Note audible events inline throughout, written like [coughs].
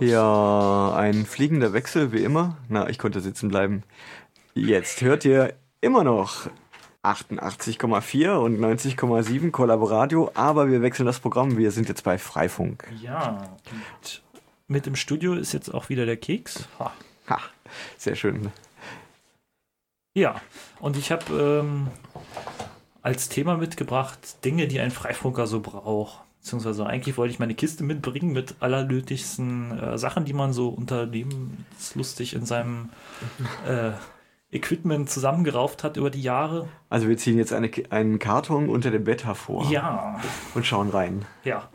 Ja, ein fliegender Wechsel wie immer. Na, ich konnte sitzen bleiben. Jetzt hört ihr immer noch 88,4 und 90,7 Kollaboradio, aber wir wechseln das Programm. Wir sind jetzt bei Freifunk. Ja, und mit im Studio ist jetzt auch wieder der Keks. Ha, ha sehr schön. Ja, und ich habe ähm, als Thema mitgebracht Dinge, die ein Freifunker so braucht. Beziehungsweise eigentlich wollte ich meine Kiste mitbringen mit allernötigsten äh, Sachen, die man so unternehmenslustig in seinem [laughs] äh, Equipment zusammengerauft hat über die Jahre. Also wir ziehen jetzt eine, einen Karton unter dem Bett hervor. Ja. Und schauen rein. Ja.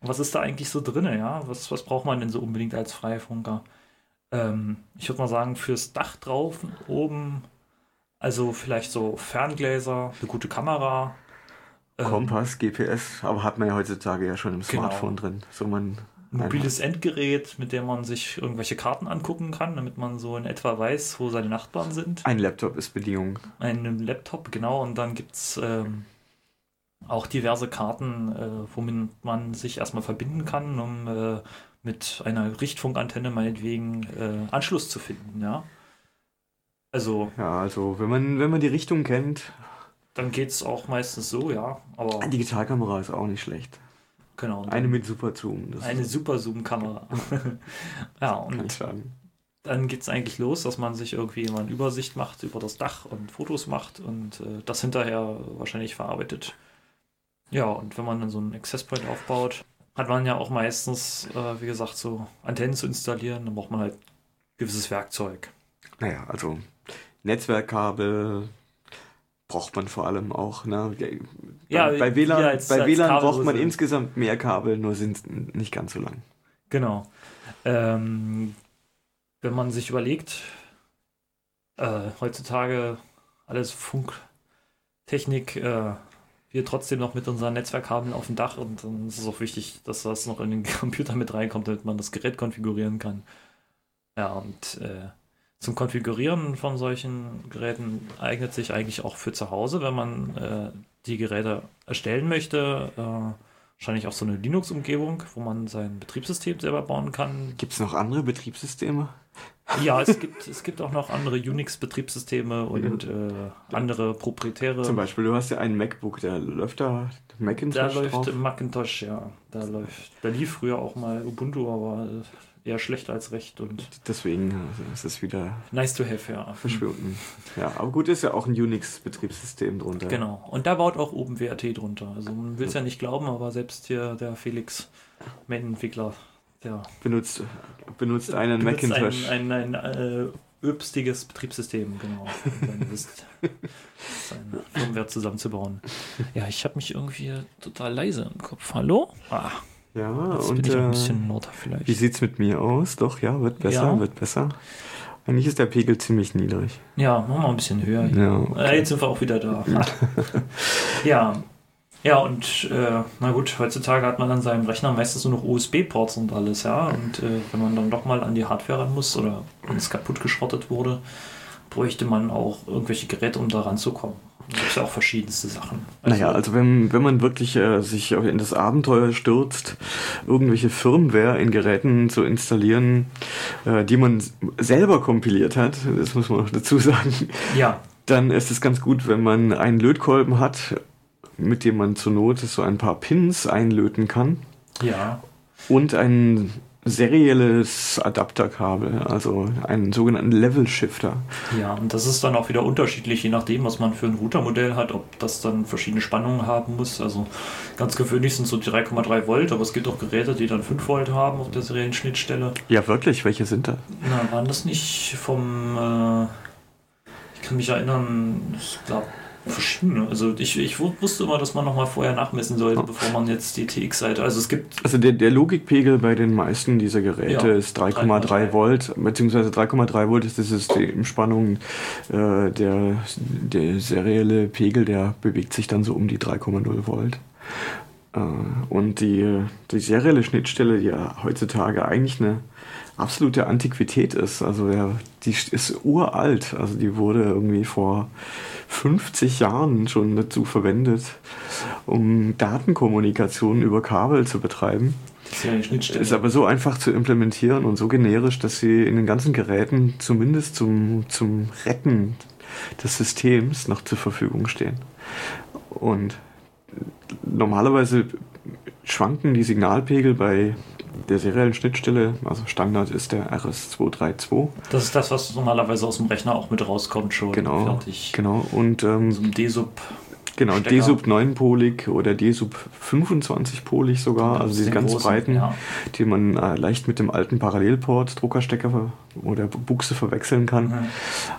Und was ist da eigentlich so drin? Ja? Was, was braucht man denn so unbedingt als Freifunker? Ähm, ich würde mal sagen, fürs Dach drauf, oben, also vielleicht so Ferngläser, eine gute Kamera. Ähm, Kompass, GPS, aber hat man ja heutzutage ja schon im genau. Smartphone genau. drin. So man mobiles Endgerät, mit dem man sich irgendwelche Karten angucken kann, damit man so in etwa weiß, wo seine Nachbarn sind. Ein Laptop ist Bedingung. Ein Laptop, genau. Und dann gibt es ähm, auch diverse Karten, äh, womit man sich erstmal verbinden kann, um äh, mit einer Richtfunkantenne meinetwegen äh, Anschluss zu finden, ja. Also. Ja, also wenn man, wenn man die Richtung kennt. Dann geht es auch meistens so, ja. Aber Digitalkamera ist auch nicht schlecht. Genau. Eine mit Super Zoom. eine Super Zoom-Kamera. [laughs] ja, und dann geht es eigentlich los, dass man sich irgendwie immer eine Übersicht macht über das Dach und Fotos macht und äh, das hinterher wahrscheinlich verarbeitet. Ja, und wenn man dann so einen Access Point aufbaut, hat man ja auch meistens, äh, wie gesagt, so Antennen zu installieren. Dann braucht man halt gewisses Werkzeug. Naja, also Netzwerkkabel, braucht man vor allem auch. Ne? Ja, bei WLAN, als, bei als WLAN braucht man insgesamt mehr Kabel, nur sind nicht ganz so lang. Genau. Ähm, wenn man sich überlegt, äh, heutzutage alles Funktechnik, äh, wir trotzdem noch mit unseren Netzwerkkabeln auf dem Dach und dann ist es auch wichtig, dass das noch in den [laughs] Computer mit reinkommt, damit man das Gerät konfigurieren kann. Ja, und äh, zum Konfigurieren von solchen Geräten eignet sich eigentlich auch für zu Hause, wenn man äh, die Geräte erstellen möchte. Äh, wahrscheinlich auch so eine Linux-Umgebung, wo man sein Betriebssystem selber bauen kann. Gibt es noch andere Betriebssysteme? Ja, es [laughs] gibt, es gibt auch noch andere Unix-Betriebssysteme und äh, andere proprietäre. Zum Beispiel, du hast ja einen MacBook, der läuft da Macintosh. Da läuft drauf? Macintosh, ja. Da läuft, da lief früher auch mal Ubuntu, aber eher schlecht als recht. Und Deswegen also ist es wieder. Nice to have, ja. Verschwunden. Ja, aber gut, ist ja auch ein Unix-Betriebssystem drunter. Genau. Und da baut auch OpenWrt drunter. Also man will es ja nicht glauben, aber selbst hier der Felix, Main-Entwickler, der benutzt, benutzt einen benutzt Macintosh. Ein, ein, ein äh, öbstiges Betriebssystem, genau. dann [laughs] ist Firmware zusammenzubauen. Ja, ich habe mich irgendwie total leise im Kopf. Hallo? Ah. Ja, Jetzt und bin ich äh, ein bisschen lauter vielleicht. Wie sieht es mit mir aus? Doch, ja, wird besser, ja. wird besser. Eigentlich ist der Pegel ziemlich niedrig. Ja, machen wir ein bisschen höher. Ja, okay. äh, jetzt sind wir auch wieder da. [laughs] ja. Ja, und äh, na gut, heutzutage hat man an seinem Rechner meistens nur noch USB-Ports und alles, ja. Und äh, wenn man dann doch mal an die Hardware ran muss oder wenn es kaputt geschrottet wurde, bräuchte man auch irgendwelche Geräte, um da ranzukommen. Da gibt es auch verschiedenste Sachen. Also, naja, also wenn, wenn man wirklich äh, sich in das Abenteuer stürzt, irgendwelche Firmware in Geräten zu installieren, äh, die man selber kompiliert hat, das muss man auch dazu sagen, ja. dann ist es ganz gut, wenn man einen Lötkolben hat, mit dem man zur Not so ein paar Pins einlöten kann. Ja. Und einen serielles Adapterkabel, also einen sogenannten Level Shifter. Ja, und das ist dann auch wieder unterschiedlich, je nachdem, was man für ein Routermodell hat, ob das dann verschiedene Spannungen haben muss. Also ganz gewöhnlich sind so 3,3 Volt, aber es gibt auch Geräte, die dann 5 Volt haben auf der seriellen Schnittstelle. Ja, wirklich? Welche sind da? Na, waren das nicht vom, äh, ich kann mich erinnern, ich glaube, verschiedene. Also ich, ich wusste immer, dass man nochmal vorher nachmessen sollte, bevor man jetzt die TX-Seite. Also es gibt. Also der, der Logikpegel bei den meisten dieser Geräte ja, ist 3,3 Volt, beziehungsweise 3,3 Volt ist die Systemspannung. Äh, der, der serielle Pegel, der bewegt sich dann so um die 3,0 Volt. Äh, und die, die serielle Schnittstelle, die ja heutzutage eigentlich eine absolute Antiquität ist, also ja, die ist uralt, also die wurde irgendwie vor 50 Jahren schon dazu verwendet, um Datenkommunikation über Kabel zu betreiben. Ist ja. Ist aber so einfach zu implementieren und so generisch, dass sie in den ganzen Geräten zumindest zum, zum Retten des Systems noch zur Verfügung stehen. Und normalerweise schwanken die Signalpegel bei der seriellen Schnittstelle, also Standard ist der RS232. Das ist das, was normalerweise aus dem Rechner auch mit rauskommt schon. Genau, Fertig. genau. Und ähm, So ein D-Sub. genau. D-Sub 9-polig oder D-Sub 25-polig sogar, also diese ganz großen, breiten, Ja. die man äh, leicht mit dem alten Parallelport Druckerstecker oder Buchse verwechseln kann. Mhm.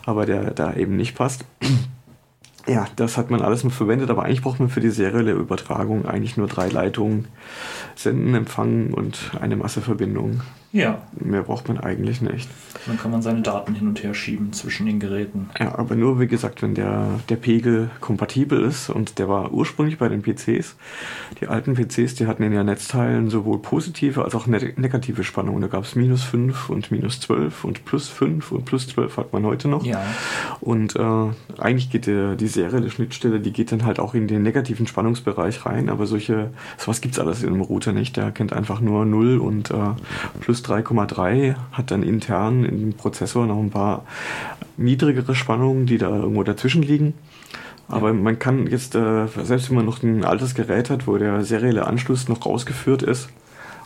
aber der da eben nicht passt. Ja, das hat man alles mal verwendet, aber eigentlich braucht man für die serielle Übertragung eigentlich nur drei Leitungen, Senden, Empfangen und eine Masseverbindung. ja, Mehr braucht man eigentlich nicht. dann kann man seine Daten hin und her schieben zwischen den Geräten. Ja, aber nur wie gesagt, wenn der, der Pegel kompatibel ist und der war ursprünglich bei den PCs. Die alten PCs, die hatten in den Netzteilen sowohl positive als auch ne negative Spannungen. Da gab es minus 5 und minus 12 und plus 5 und plus 12 hat man heute noch. Ja, Und äh, eigentlich geht der, die serielle Schnittstelle, die geht dann halt auch in den negativen Spannungsbereich rein, aber solche, sowas gibt's alles in einem Router nicht. Der kennt einfach nur 0 und äh, plus 3,3, hat dann intern im Prozessor noch ein paar niedrigere Spannungen, die da irgendwo dazwischen liegen. Aber man kann jetzt, äh, selbst wenn man noch ein altes Gerät hat, wo der serielle Anschluss noch rausgeführt ist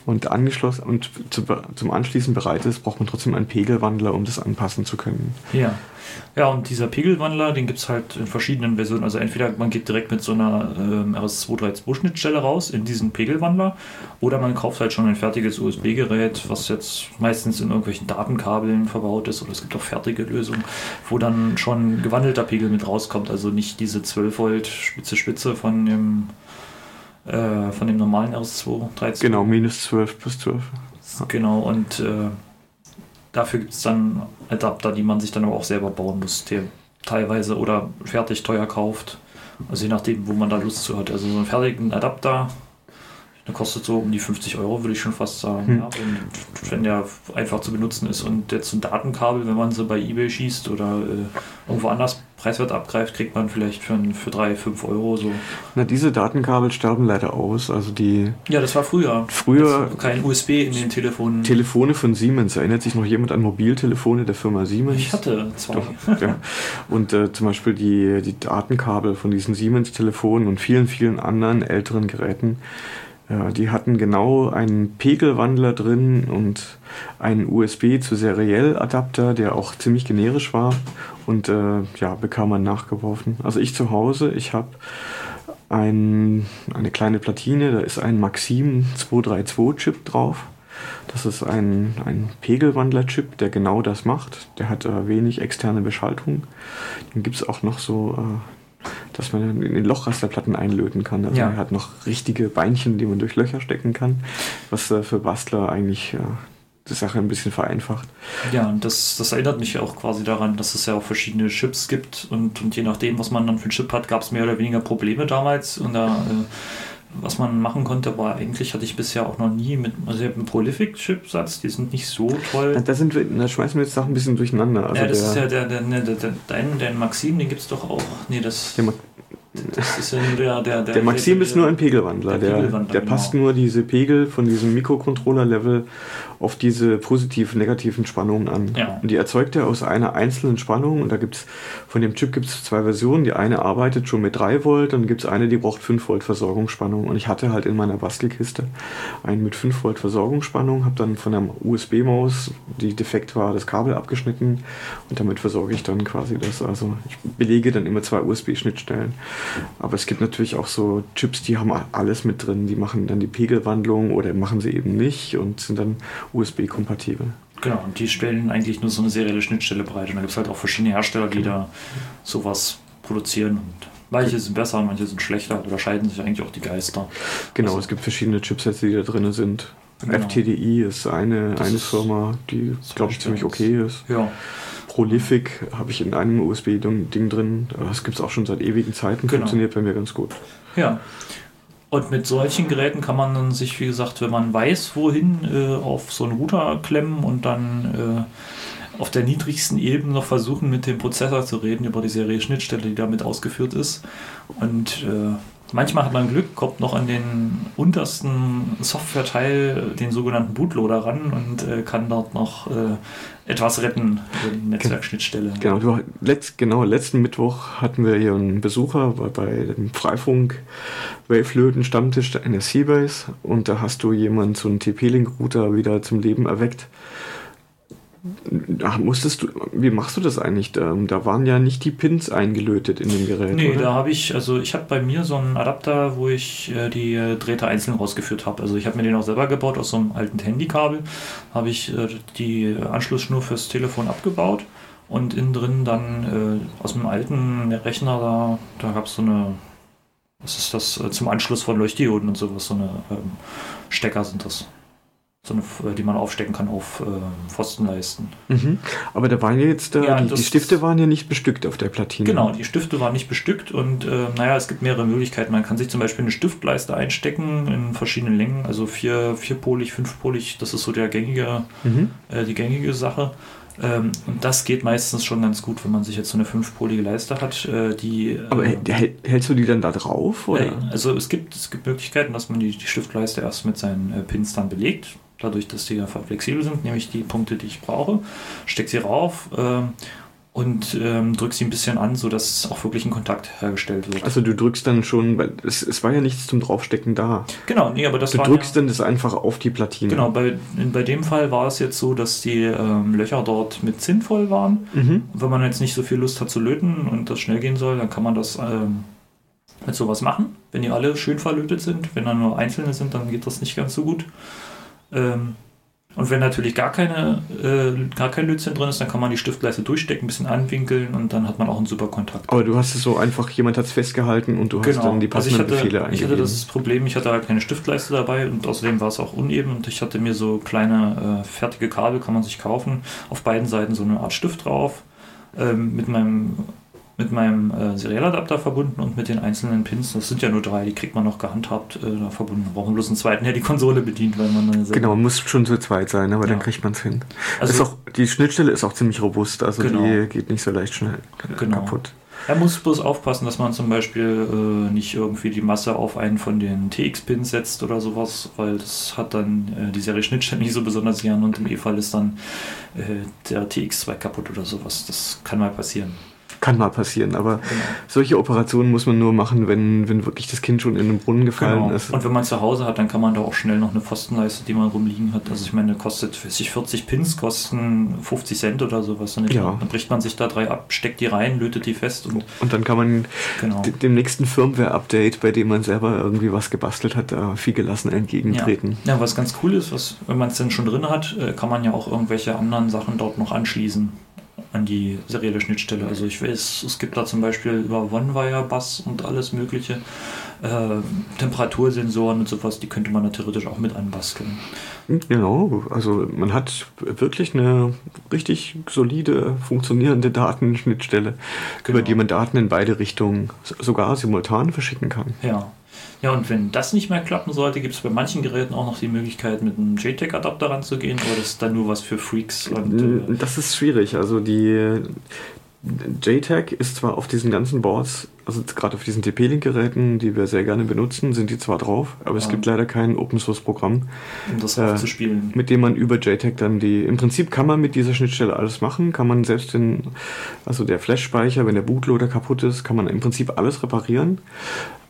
und angeschlossen und zu, zum Anschließen bereit ist, braucht man trotzdem einen Pegelwandler, um das anpassen zu können. ja. Ja, und dieser Pegelwandler, den gibt es halt in verschiedenen Versionen. Also entweder man geht direkt mit so einer ähm, RS232-Schnittstelle raus in diesen Pegelwandler oder man kauft halt schon ein fertiges USB-Gerät, was jetzt meistens in irgendwelchen Datenkabeln verbaut ist. Oder es gibt auch fertige Lösungen, wo dann schon gewandelter Pegel mit rauskommt. Also nicht diese 12 Volt Spitze Spitze von dem, äh, von dem normalen RS232. Genau, minus 12 plus 12. Genau, und äh, dafür gibt es dann Adapter, die man sich dann aber auch selber bauen muss, der teilweise oder fertig teuer kauft. Also je nachdem, wo man da Lust zu hat. Also so einen fertigen Adapter, der kostet so um die 50 Euro, würde ich schon fast sagen. Hm. Ja, wenn, wenn der einfach zu benutzen ist und jetzt ein Datenkabel, wenn man sie bei Ebay schießt oder äh, irgendwo anders preiswert abgreift, kriegt man vielleicht für, für 3, 5 Euro so. Na, diese Datenkabel sterben leider aus. Also die Ja, das war früher. Früher- Jetzt kein USB in den Telefonen. Telefone von Siemens. Erinnert sich noch jemand an Mobiltelefone der Firma Siemens? ich hatte zwei. Doch, ja. Und äh, zum Beispiel die, die Datenkabel von diesen Siemens-Telefonen und vielen, vielen anderen älteren Geräten, äh, die hatten genau einen Pegelwandler drin und einen USB zu Seriell-Adapter, der auch ziemlich generisch war und äh, ja, bekam man nachgeworfen. Also ich zu Hause, ich habe ein, eine kleine Platine, da ist ein Maxim 232-Chip drauf. Das ist ein, ein Pegelwandler-Chip, der genau das macht. Der hat äh, wenig externe Beschaltung. Dann gibt es auch noch so, äh, dass man in den Lochrasterplatten einlöten kann. Also Ja. er hat noch richtige Beinchen, die man durch Löcher stecken kann, was äh, für Bastler eigentlich äh, die Sache ein bisschen vereinfacht. Ja, und das, das erinnert mich ja auch quasi daran, dass es ja auch verschiedene Chips gibt und, und je nachdem, was man dann für einen Chip hat, gab es mehr oder weniger Probleme damals und da, äh, was man machen konnte, aber eigentlich hatte ich bisher auch noch nie mit, also ich habe einen Prolific-Chipsatz, die sind nicht so toll. Da, sind wir, da schmeißen wir jetzt Sachen ein bisschen durcheinander. Also ja, das ist der, ja der, der, der, der, der, dein, dein Maxim, den gibt es doch auch. Nee, das, der, Ma- das ist ja nur der, der, der, der Maxim ist nur ein Pegelwandler. der Pegelwandler, der genau. passt nur diese Pegel von diesem Mikrocontroller-Level auf diese positiven, negativen Spannungen an. Ja. Und die erzeugt er aus einer einzelnen Spannung. Und da gibt es, von dem Chip gibt es zwei Versionen. Die eine arbeitet schon mit 3 Volt, dann gibt es eine, die braucht 5 Volt Versorgungsspannung. Und ich hatte halt in meiner Bastelkiste einen mit 5 Volt Versorgungsspannung, habe dann von der USB-Maus, die defekt war, das Kabel abgeschnitten und damit versorge ich dann quasi das. Also ich belege dann immer zwei USB-Schnittstellen. Aber es gibt natürlich auch so Chips, die haben alles mit drin. Die machen dann die Pegelwandlung oder machen sie eben nicht und sind dann USB-kompatibel. Genau, und die stellen eigentlich nur so eine serielle Schnittstelle bereit. Und da gibt es halt auch verschiedene Hersteller, die da sowas produzieren. Und manche sind besser, manche sind schlechter. Da scheiden sich eigentlich auch die Geister. Genau, Also- es gibt verschiedene Chipsets, die da drin sind. Genau. FTDI ist eine, Das eine ist Firma, die, glaube ich, ziemlich okay ist. Ja, Prolific habe ich in einem USB-Ding drin. Das gibt es auch schon seit ewigen Zeiten. Genau. Funktioniert bei mir ganz gut. ja. Und mit solchen Geräten kann man dann sich, wie gesagt, wenn man weiß, wohin, äh, auf so einen Router klemmen und dann äh, auf der niedrigsten Ebene noch versuchen, mit dem Prozessor zu reden über die Serie-Schnittstelle, die damit ausgeführt ist. Und äh, manchmal hat man Glück, kommt noch an den untersten Software-Teil, den sogenannten Bootloader ran und äh, kann dort noch äh, etwas retten über die Netzwerkschnittstelle. Genau, letzt, genau, letzten Mittwoch hatten wir hier einen Besucher bei, bei dem Freifunk Wavelöten Stammtisch der NSC-Base und da hast du jemanden so einen TP-Link-Router wieder zum Leben erweckt. Ach, musstest du, wie machst du das eigentlich? Da, da, waren ja nicht die Pins eingelötet in dem Gerät. Nee, oder? da habe ich, also ich habe bei mir so einen Adapter, wo ich äh, die äh, Drähte einzeln rausgeführt habe. Also ich habe mir den auch selber gebaut aus so einem alten Handykabel. Habe ich äh, die Anschlussschnur fürs Telefon abgebaut und innen drin dann äh, aus dem alten Rechner, da, da gab es so eine, was ist das, zum Anschluss von Leuchtdioden und sowas, so eine ähm, Stecker sind das so eine, äh, die man aufstecken kann auf äh, Pfostenleisten. Mhm. Aber da waren ja jetzt, äh, ja, die, die, Stifte waren ja nicht bestückt auf der Platine. Genau, die Stifte waren nicht bestückt und äh, naja, es gibt mehrere Möglichkeiten. Man kann sich zum Beispiel eine Stiftleiste einstecken in verschiedenen Längen, also vier, vierpolig, fünfpolig, das ist so der gängige, mhm. äh, die gängige Sache. Ähm, und das geht meistens schon ganz gut, wenn man sich jetzt so eine fünfpolige Leiste hat, äh, die. Aber äh, hältst du die dann da drauf? Oder? also es gibt, es gibt Möglichkeiten, dass man die, die Stiftleiste erst mit seinen äh, Pins dann belegt dadurch, dass die einfach flexibel sind, nehme ich die Punkte, die ich brauche, stecke sie rauf äh, und ähm, drücke sie ein bisschen an, sodass auch wirklich ein Kontakt hergestellt wird. Also du drückst dann schon, weil es, es war ja nichts zum Draufstecken da. Genau, nee, aber das Du drückst ja, dann das einfach auf die Platine. Genau, bei, in, bei dem Fall war es jetzt so, dass die ähm, Löcher dort mit Zinn voll waren. Mhm. wenn man jetzt nicht so viel Lust hat zu löten und das schnell gehen soll, dann kann man das ähm, mit sowas machen. Wenn die alle schön verlötet sind, wenn dann nur einzelne sind, dann geht das nicht ganz so gut. Ähm, und wenn natürlich gar, keine, äh, gar kein Lötzinn drin ist, dann kann man die Stiftleiste durchstecken, ein bisschen anwinkeln und dann hat man auch einen super Kontakt. Aber du hast es so einfach, jemand hat es festgehalten und du genau. hast dann die passenden also ich hatte, Befehle eingegeben. Ich hatte das Problem, ich hatte halt keine Stiftleiste dabei und außerdem war es auch uneben und ich hatte mir so kleine äh, fertige Kabel, kann man sich kaufen, auf beiden Seiten so eine Art Stift drauf. Ähm, mit meinem mit meinem äh, Serialadapter verbunden und mit den einzelnen Pins. Das sind ja nur drei, die kriegt man noch gehandhabt äh, da verbunden. Brauchen bloß einen zweiten, der die Konsole bedient, weil man dann Genau, muss schon zu zweit sein, aber ja. dann kriegt man es hin. Also auch, die Schnittstelle ist auch ziemlich robust, also genau. die geht nicht so leicht schnell genau. kaputt. Er muss bloß aufpassen, dass man zum Beispiel äh, nicht irgendwie die Masse auf einen von den TX-Pins setzt oder sowas, weil das hat dann äh, die Serie Schnittstelle [laughs] nicht so besonders gern und im E-Fall ist dann äh, der TX2 kaputt oder sowas. Das kann mal passieren kann mal passieren, aber genau. solche Operationen muss man nur machen, wenn, wenn wirklich das Kind schon in den Brunnen gefallen genau. ist. Und wenn man zu Hause hat, dann kann man da auch schnell noch eine Pfostenleiste, die man rumliegen hat. Also ich meine, kostet 40, 40 Pins, kosten 50 Cent oder sowas. Dann, ja. dann bricht man sich da drei ab, steckt die rein, lötet die fest. Und, und dann kann man genau. dem nächsten Firmware-Update, bei dem man selber irgendwie was gebastelt hat, da viel gelassen entgegentreten. Ja, ja was ganz cool ist, was, wenn man es dann schon drin hat, äh, kann man ja auch irgendwelche anderen Sachen dort noch anschließen an die serielle Schnittstelle. Also ich weiß, es gibt da zum Beispiel über OneWire-Bass und alles mögliche äh, Temperatursensoren und sowas, die könnte man da theoretisch auch mit anbasteln. Genau, also man hat wirklich eine richtig solide, funktionierende Datenschnittstelle, genau. über die man Daten in beide Richtungen sogar simultan verschicken kann. Ja. Ja, und wenn das nicht mehr klappen sollte, gibt es bei manchen Geräten auch noch die Möglichkeit, mit einem JTAG-Adapter ranzugehen, oder ist dann nur was für Freaks? Und, äh das ist schwierig. Also die JTAG ist zwar auf diesen ganzen Boards, also gerade auf diesen TP-Link-Geräten, die wir sehr gerne benutzen, sind die zwar drauf, aber ja. es gibt leider kein Open-Source-Programm, um das äh, zu spielen. Mit dem man über JTAG dann die. Im Prinzip kann man mit dieser Schnittstelle alles machen, kann man selbst den, also der Flash-Speicher, wenn der Bootloader kaputt ist, kann man im Prinzip alles reparieren.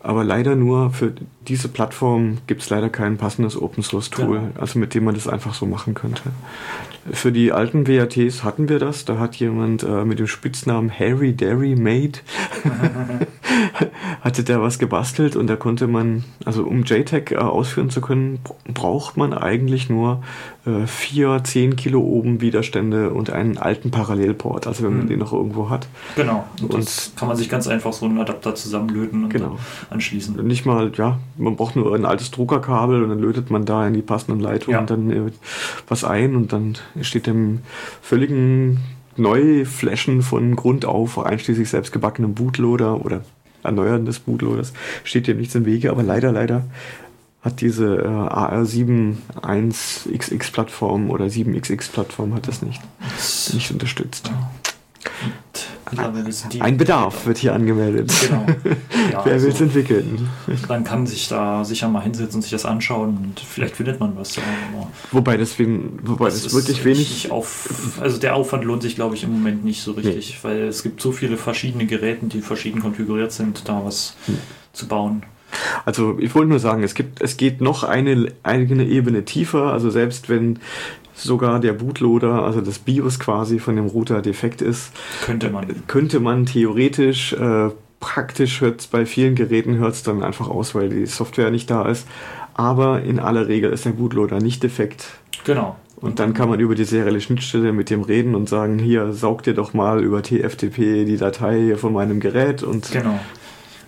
Aber leider nur für diese Plattform gibt es leider kein passendes Open Source Tool, ja. also mit dem man das einfach so machen könnte. Für die alten WATs hatten wir das. Da hat jemand äh, mit dem Spitznamen Harry Dairy Made [laughs] hatte der was gebastelt und da konnte man, also um JTAG äh, ausführen zu können, braucht man eigentlich nur äh, vier 10 Kilo oben Widerstände und einen alten Parallelport, also wenn man mhm. den noch irgendwo hat. Genau. Und, und kann man sich ganz einfach so einen Adapter zusammenlöten und genau. anschließen. Nicht mal, ja, man braucht nur ein altes Druckerkabel und dann lötet man da in die passenden Leitungen ja. dann äh, was ein und dann steht dem völligen Neuflashen von Grund auf, einschließlich selbstgebackenem Bootloader oder Erneuern des Bootloaders steht dem nichts im Wege, aber leider, leider hat diese äh, AR7 1XX-Plattform oder 7XX-Plattform hat das nicht, nicht unterstützt. Ein Bedarf wird hier angemeldet. Genau. [laughs] Ja, Wer will es also, entwickeln? Man kann sich da sicher mal hinsetzen und sich das anschauen und vielleicht findet man was. Ja. Wobei deswegen, wobei das, das wirklich wenig. Auf, also der Aufwand lohnt sich, glaube ich, im Moment nicht so richtig, nee. weil es gibt so viele verschiedene Geräte, die verschieden konfiguriert sind, da was hm. zu bauen. Also ich wollte nur sagen, es gibt, es geht noch eine eigene Ebene tiefer. Also selbst wenn sogar der Bootloader, also das BIOS quasi von dem Router defekt ist, könnte man, könnte man theoretisch äh, praktisch hört bei vielen Geräten hört es dann einfach aus, weil die Software nicht da ist. Aber in aller Regel ist der Bootloader nicht defekt. Genau. Und dann kann man über die serielle Schnittstelle mit dem reden und sagen, hier, saug dir doch mal über TFTP die Datei von meinem Gerät und genau.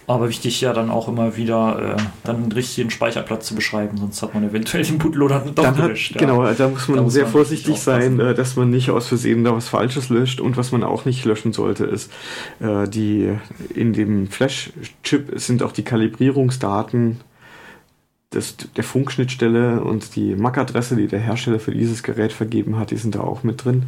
Aber wichtig ja dann auch immer wieder äh, dann einen richtigen Speicherplatz zu beschreiben, sonst hat man eventuell den Bootloader doch dann gelöscht. Hat, ja. Genau, da muss man da muss sehr man vorsichtig sein, äh, dass man nicht aus Versehen da was Falsches löscht und was man auch nicht löschen sollte, ist äh, die in dem Flash-Chip sind auch die Kalibrierungsdaten das, der Funkschnittstelle und die MAC-Adresse, die der Hersteller für dieses Gerät vergeben hat, die sind da auch mit drin.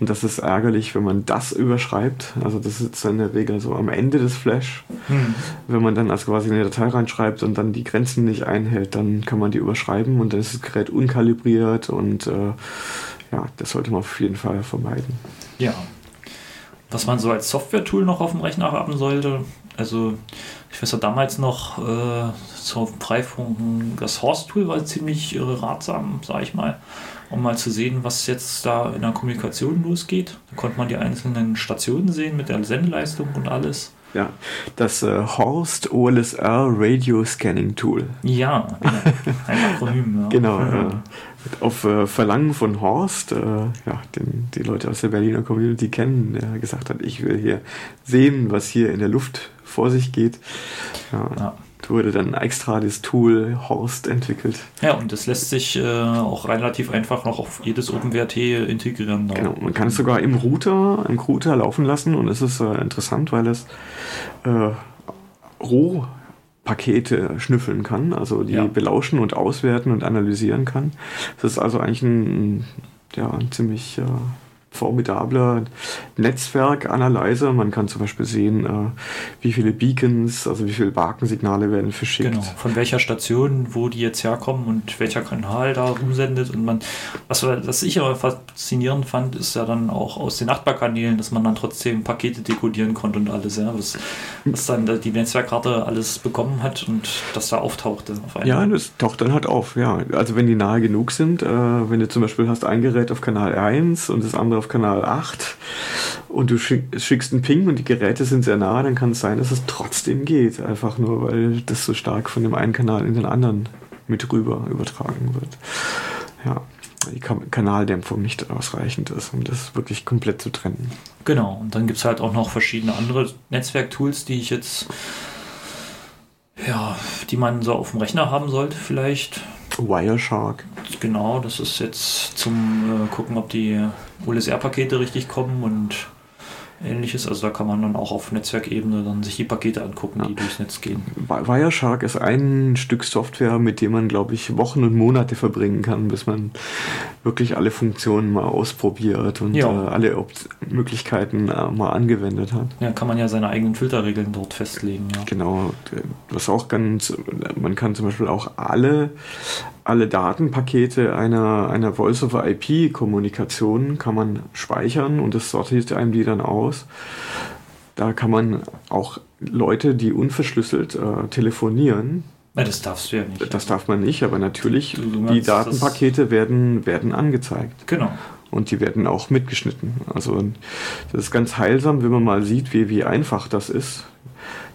Und das ist ärgerlich, wenn man das überschreibt. Also das ist in der Regel so am Ende des Flash. Hm. Wenn man dann also quasi eine Datei reinschreibt und dann die Grenzen nicht einhält, dann kann man die überschreiben und dann ist das Gerät unkalibriert und äh, ja, das sollte man auf jeden Fall vermeiden. Ja. Was man so als Software-Tool noch auf dem Rechner haben sollte, also ich weiß ja damals noch äh, zur Freifunken, das Horst-Tool war ziemlich äh, ratsam, sag ich mal, um mal zu sehen, was jetzt da in der Kommunikation losgeht. Da konnte man die einzelnen Stationen sehen mit der Sendeleistung und alles. Ja, das äh, Horst OLSR Radio Scanning Tool. Ja, genau. ein Akronym. Ja. Genau. Äh, [laughs] auf äh, Verlangen von Horst, äh, ja, den die Leute aus der Berliner Community kennen, der gesagt hat, ich will hier sehen, was hier in der Luft vor sich geht. Ja, ja. Wurde dann extra das Tool Horst entwickelt. Ja, und das lässt sich äh, auch relativ einfach noch auf jedes OpenWrt integrieren. Da. Genau, man kann es sogar im Router, im Router laufen lassen und es ist äh, interessant, weil es äh, roh Pakete schnüffeln kann, also die ja. belauschen und auswerten und analysieren kann. Das ist also eigentlich ein, ja, ein ziemlich formidabler Netzwerkanalyzer. Man kann zum Beispiel sehen, äh, wie viele Beacons, also wie viele Barkensignale werden verschickt. Genau, von welcher Station, wo die jetzt herkommen und welcher Kanal da rumsendet. Und man, was, was ich aber faszinierend fand, ist ja dann auch aus den Nachbarkanälen, dass man dann trotzdem Pakete dekodieren konnte und alles, ja, was, was dann die Netzwerkkarte alles bekommen hat und das da auftauchte. ja, das taucht dann halt auf, ja. Also wenn die nahe genug sind, äh, wenn du zum Beispiel hast ein Gerät auf Kanal 1 und das andere auf Kanal 8 und du schickst einen Ping und die Geräte sind sehr nah, dann kann es sein, dass es trotzdem geht. Einfach nur, weil das so stark von dem einen Kanal in den anderen mit rüber übertragen wird. Ja, die Kanaldämpfung nicht ausreichend ist, um das wirklich komplett zu trennen. Genau, und dann gibt es halt auch noch verschiedene andere Netzwerktools, die ich jetzt, ja, die man so auf dem Rechner haben sollte vielleicht. Wireshark. Genau, das ist jetzt zum gucken, ob die OLSR-Pakete richtig kommen und ähnliches. Also da kann man dann auch auf Netzwerkebene dann sich die Pakete angucken, ja. die durchs Netz gehen. Wireshark ist ein Stück Software, mit dem man, glaube ich, Wochen und Monate verbringen kann, bis man wirklich alle Funktionen mal ausprobiert und ja. äh, alle Op Möglichkeiten äh, mal angewendet hat. Ja, kann man ja seine eigenen Filterregeln dort festlegen. Ja. Genau, was auch ganz, man kann zum Beispiel auch alle alle Datenpakete einer, einer Voice-over-IP-Kommunikation kann man speichern und das sortiert einem die dann aus. Da kann man auch Leute, die unverschlüsselt äh, telefonieren. Ja, das darfst du ja nicht. Das darf man nicht, aber natürlich, du, die Datenpakete werden, werden angezeigt. Genau. Und die werden auch mitgeschnitten. Also das ist ganz heilsam, wenn man mal sieht, wie, wie einfach das ist.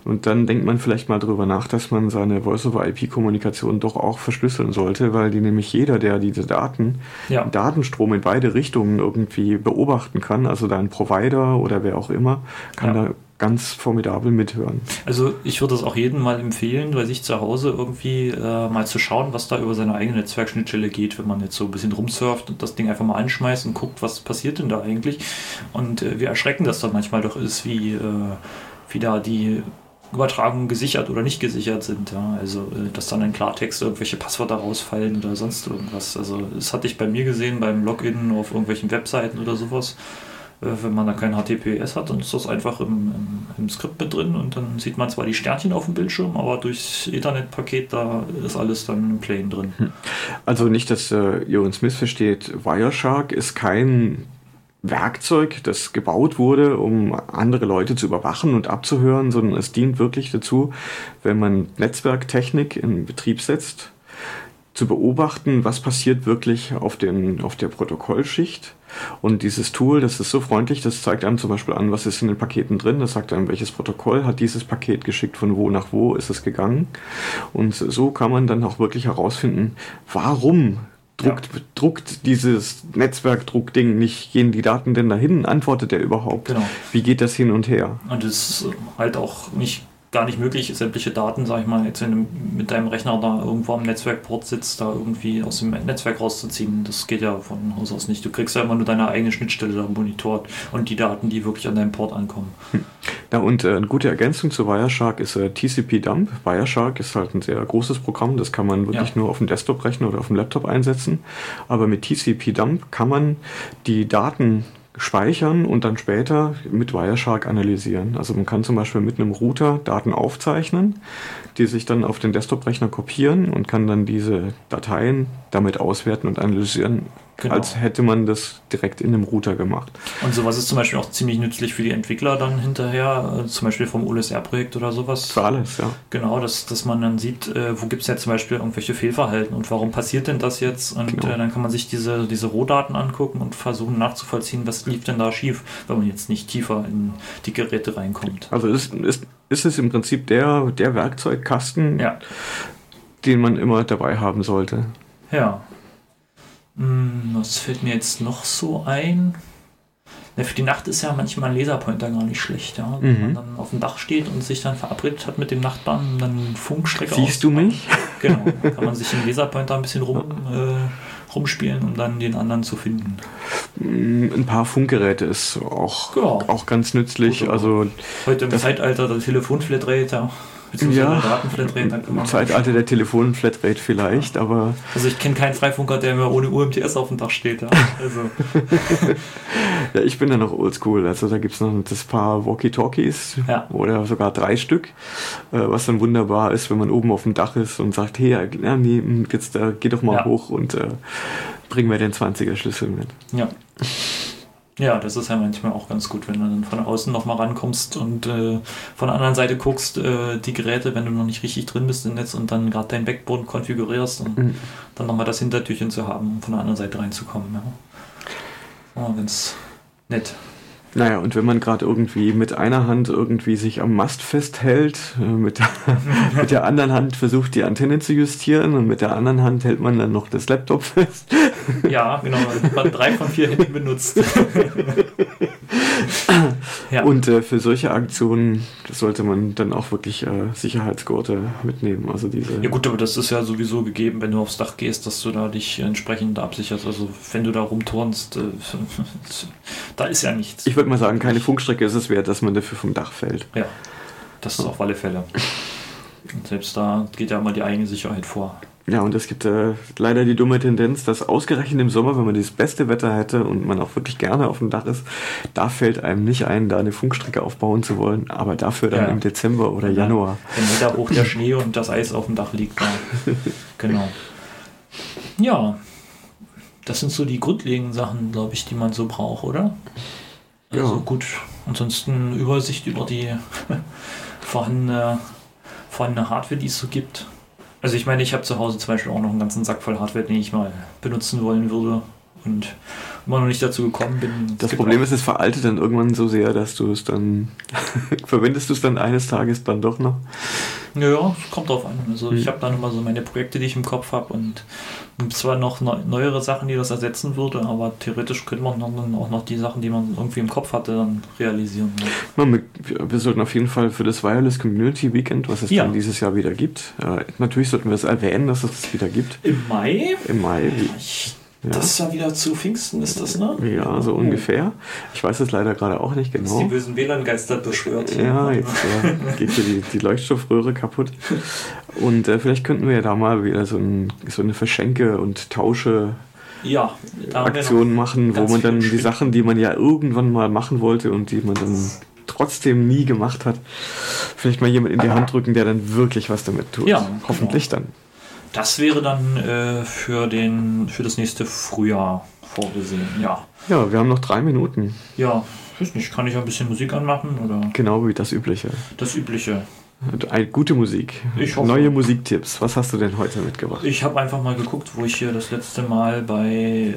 Und dann denkt man vielleicht mal drüber nach, dass man seine Voice-over-IP-Kommunikation doch auch verschlüsseln sollte, weil die nämlich jeder, der diese Daten, ja. Datenstrom in beide Richtungen irgendwie beobachten kann, also dein Provider oder wer auch immer, kann ja. da ganz formidabel mithören. Also ich würde es auch jedem mal empfehlen, bei sich zu Hause irgendwie äh, mal zu schauen, was da über seine eigene Netzwerkschnittstelle geht, wenn man jetzt so ein bisschen rumsurft und das Ding einfach mal anschmeißt und guckt, was passiert denn da eigentlich. Und äh, wie erschreckend das dann manchmal doch ist, wie, äh, wie da die Übertragungen gesichert oder nicht gesichert sind. Ja? Also, äh, dass dann in Klartext irgendwelche Passwörter rausfallen oder sonst irgendwas. Also, das hatte ich bei mir gesehen beim Login auf irgendwelchen Webseiten oder sowas. Äh, wenn man da kein HTTPS hat, dann ist das einfach im, im, im, Skript mit drin und dann sieht man zwar die Sternchen auf dem Bildschirm, aber durchs Internetpaket, da ist alles dann im Plane drin. Hm. Also nicht, dass äh, ihr uns missversteht, Wireshark ist kein Werkzeug, das gebaut wurde, um andere Leute zu überwachen und abzuhören, sondern es dient wirklich dazu, wenn man Netzwerktechnik in Betrieb setzt, zu beobachten, was passiert wirklich auf, den, auf der Protokollschicht. Und dieses Tool, das ist so freundlich, das zeigt einem zum Beispiel an, was ist in den Paketen drin. Das sagt einem, welches Protokoll hat dieses Paket geschickt, von wo nach wo ist es gegangen. Und so kann man dann auch wirklich herausfinden, warum druckt, ja. druckt dieses Netzwerkdruckding nicht, gehen die Daten denn dahin? Antwortet er überhaupt? Genau. Wie geht das hin und her? Und es ist halt auch nicht gar nicht möglich, sämtliche Daten, sag ich mal, jetzt wenn du mit deinem Rechner da irgendwo am Netzwerkport sitzt, da irgendwie aus dem Netzwerk rauszuziehen. Das geht ja von Haus aus nicht. Du kriegst ja immer nur deine eigene Schnittstelle da monitort und die Daten, die wirklich an deinem Port ankommen. Hm. Ja, und äh, eine gute Ergänzung zu Wireshark ist äh, TCP Dump. Wireshark ist halt ein sehr großes Programm, das kann man wirklich ja. nur auf dem Desktop-Rechner oder auf dem Laptop einsetzen. Aber mit TCP Dump kann man die Daten speichern und dann später mit Wireshark analysieren. Also man kann zum Beispiel mit einem Router Daten aufzeichnen, die sich dann auf den Desktop-Rechner kopieren und kann dann diese Dateien damit auswerten und analysieren, genau. als hätte man das direkt in einem Router gemacht. Und sowas ist zum Beispiel auch ziemlich nützlich für die Entwickler dann hinterher, äh, zum Beispiel vom OLSR-Projekt oder sowas. Für alles, ja. Genau, dass, dass man dann sieht, äh, wo gibt es ja zum Beispiel irgendwelche Fehlverhalten und warum passiert denn das jetzt? Und genau. äh, dann kann man sich diese, diese Rohdaten angucken und versuchen nachzuvollziehen, was lief denn da schief, wenn man jetzt nicht tiefer in die Geräte reinkommt. Also ist, ist, ist es im Prinzip der, der Werkzeugkasten, ja. den man immer dabei haben sollte. Ja. Hm, was fällt mir jetzt noch so ein? Ja, für die Nacht ist ja manchmal ein Laserpointer gar nicht schlecht, ja. Wenn mhm. man dann auf dem Dach steht und sich dann verabredet hat mit dem Nachbarn, dann Funkstrecke Siehst du mich? [laughs] Genau, kann man sich im Laserpointer ein bisschen rum, äh, rumspielen, um dann den anderen zu finden. Hm, ein paar Funkgeräte ist auch, ja. auch ganz nützlich. Gut, also heute im Zeitalter der Telefonflatrate, ja. Ja, Datenflatrate. Im Zeitalter der Telefonflatrate vielleicht, aber. Also ich kenne keinen Freifunker, der mir ohne UMTS auf dem Dach steht. Ja, also. [laughs] ja ich bin ja noch oldschool. Also da gibt es noch das paar Walkie-Talkies ja. oder sogar drei Stück, äh, was dann wunderbar ist, wenn man oben auf dem Dach ist und sagt, hey, ja, nee, jetzt äh, geh doch mal ja. hoch und äh, bring mir den 20er Schlüssel mit. Ja. [laughs] Ja, das ist ja manchmal auch ganz gut, wenn du dann von außen nochmal rankommst und äh, von der anderen Seite guckst, äh, die Geräte, wenn du noch nicht richtig drin bist im Netz und dann gerade dein Backbone konfigurierst und mhm. dann nochmal das Hintertürchen zu haben, um von der anderen Seite reinzukommen. Ja. Oh, ganz nett. Naja, und wenn man gerade irgendwie mit einer Hand irgendwie sich am Mast festhält, äh, mit der, [laughs] mit der anderen Hand versucht die Antenne zu justieren und mit der anderen Hand hält man dann noch das Laptop fest. Ja, genau, man drei von vier Händen benutzt. [laughs] [coughs] ja. Und äh, für solche Aktionen sollte man dann auch wirklich äh, Sicherheitsgurte mitnehmen. Also diese ja gut, aber das ist ja sowieso gegeben, wenn du aufs Dach gehst, dass du da dich entsprechend absicherst. Also wenn du da rumturnst, äh, [laughs] da ist ja nichts. Ich würde mal sagen, keine Funkstrecke ist es wert, dass man dafür vom Dach fällt. Ja, das ist auf alle Fälle. Und selbst da geht ja immer die eigene Sicherheit vor. Ja, und es gibt äh, leider die dumme Tendenz, dass ausgerechnet im Sommer, wenn man das beste Wetter hätte und man auch wirklich gerne auf dem Dach ist, da fällt einem nicht ein, da eine Funkstrecke aufbauen zu wollen, aber dafür dann ja. im Dezember oder Januar. Wenn da hoch der Schnee und das Eis auf dem Dach liegt. Ja. [laughs] genau. Ja, das sind so die grundlegenden Sachen, glaube ich, die man so braucht, oder? Also ja. gut, ansonsten Übersicht über die [laughs] vorhandene, vorhandene Hardware, die es so gibt. Also ich meine, ich habe zu Hause zum Beispiel auch noch einen ganzen Sack voll Hardware, den ich mal benutzen wollen würde und immer noch nicht dazu gekommen bin. Das Problem ist, es veraltet dann irgendwann so sehr, dass du es dann [laughs] verwendest du es dann eines Tages dann doch noch. Ja, es kommt drauf an. Also hm. ich habe dann immer so meine Projekte, die ich im Kopf habe und zwar noch neuere Sachen, die das ersetzen würde, aber theoretisch könnte man dann auch noch die Sachen, die man irgendwie im Kopf hatte, dann realisieren. Ja. Wir sollten auf jeden Fall für das Wireless Community Weekend, was es ja. dann dieses Jahr wieder gibt, äh, natürlich sollten wir es erwähnen, dass es das wieder gibt. Im Mai? Im Mai. Ich Ja. Das ist ja wieder zu Pfingsten, ist das, ne? Ja, so ungefähr. Ich weiß es leider gerade auch nicht Dass die genau. bösen WLAN-Geister beschwört. Ja, jetzt äh, geht hier die, die Leuchtstoffröhre kaputt. Und äh, vielleicht könnten wir ja da mal wieder so, ein, so eine Verschenke- und Tausche-Aktion Ja, noch machen, wo man dann die. Sachen, die man ja irgendwann mal machen wollte und die man dann trotzdem nie gemacht hat, vielleicht mal jemand in die Hand drücken, der dann wirklich was damit tut. Ja, Hoffentlich dann. Das wäre dann äh, für, den, für das nächste Frühjahr vorgesehen. Ja. Ja, wir haben noch drei Minuten. Ja, weiß nicht, kann ich ein bisschen Musik anmachen oder Genau wie das Übliche. das Übliche? Eine gute Musik. Ich hoffe. Neue Musiktipps. Was hast du denn heute mitgebracht? Ich habe einfach mal geguckt, wo ich hier das letzte Mal bei äh,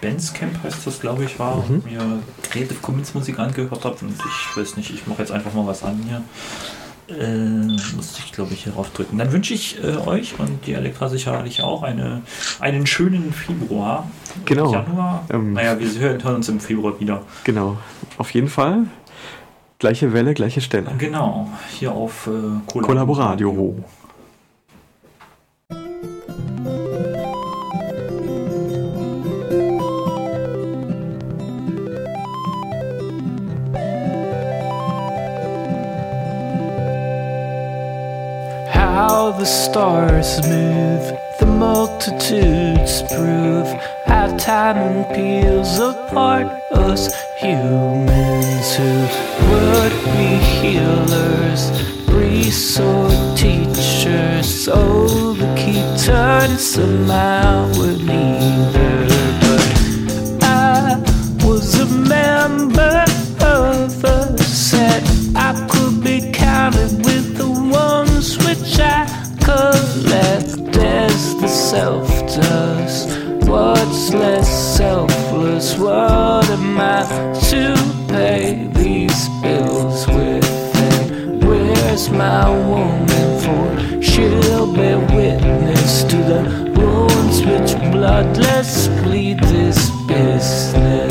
Bandscamp heißt das, glaube ich, war und mir Creative Commons Musik angehört habe. Und ich weiß nicht, ich mache jetzt einfach mal was an hier. Äh, musste ich, glaube ich, hier drauf drücken. Dann wünsche ich äh, euch und die Elektra sicherlich auch eine, einen schönen Februar. Genau. Januar. Ähm, naja, wir hören hören uns im Februar wieder. Genau. Auf jeden Fall. Gleiche Welle, gleiche Stelle. Genau, hier auf äh, Kollab- The stars move, the multitudes prove how time peels apart us humans who would be healers, priests or teachers. Oh, so the key turns somehow we're neither, self does. What's less selfless? What am I to pay these bills with? And where's my woman for? She'll bear witness to the wounds which bloodless bleed this business.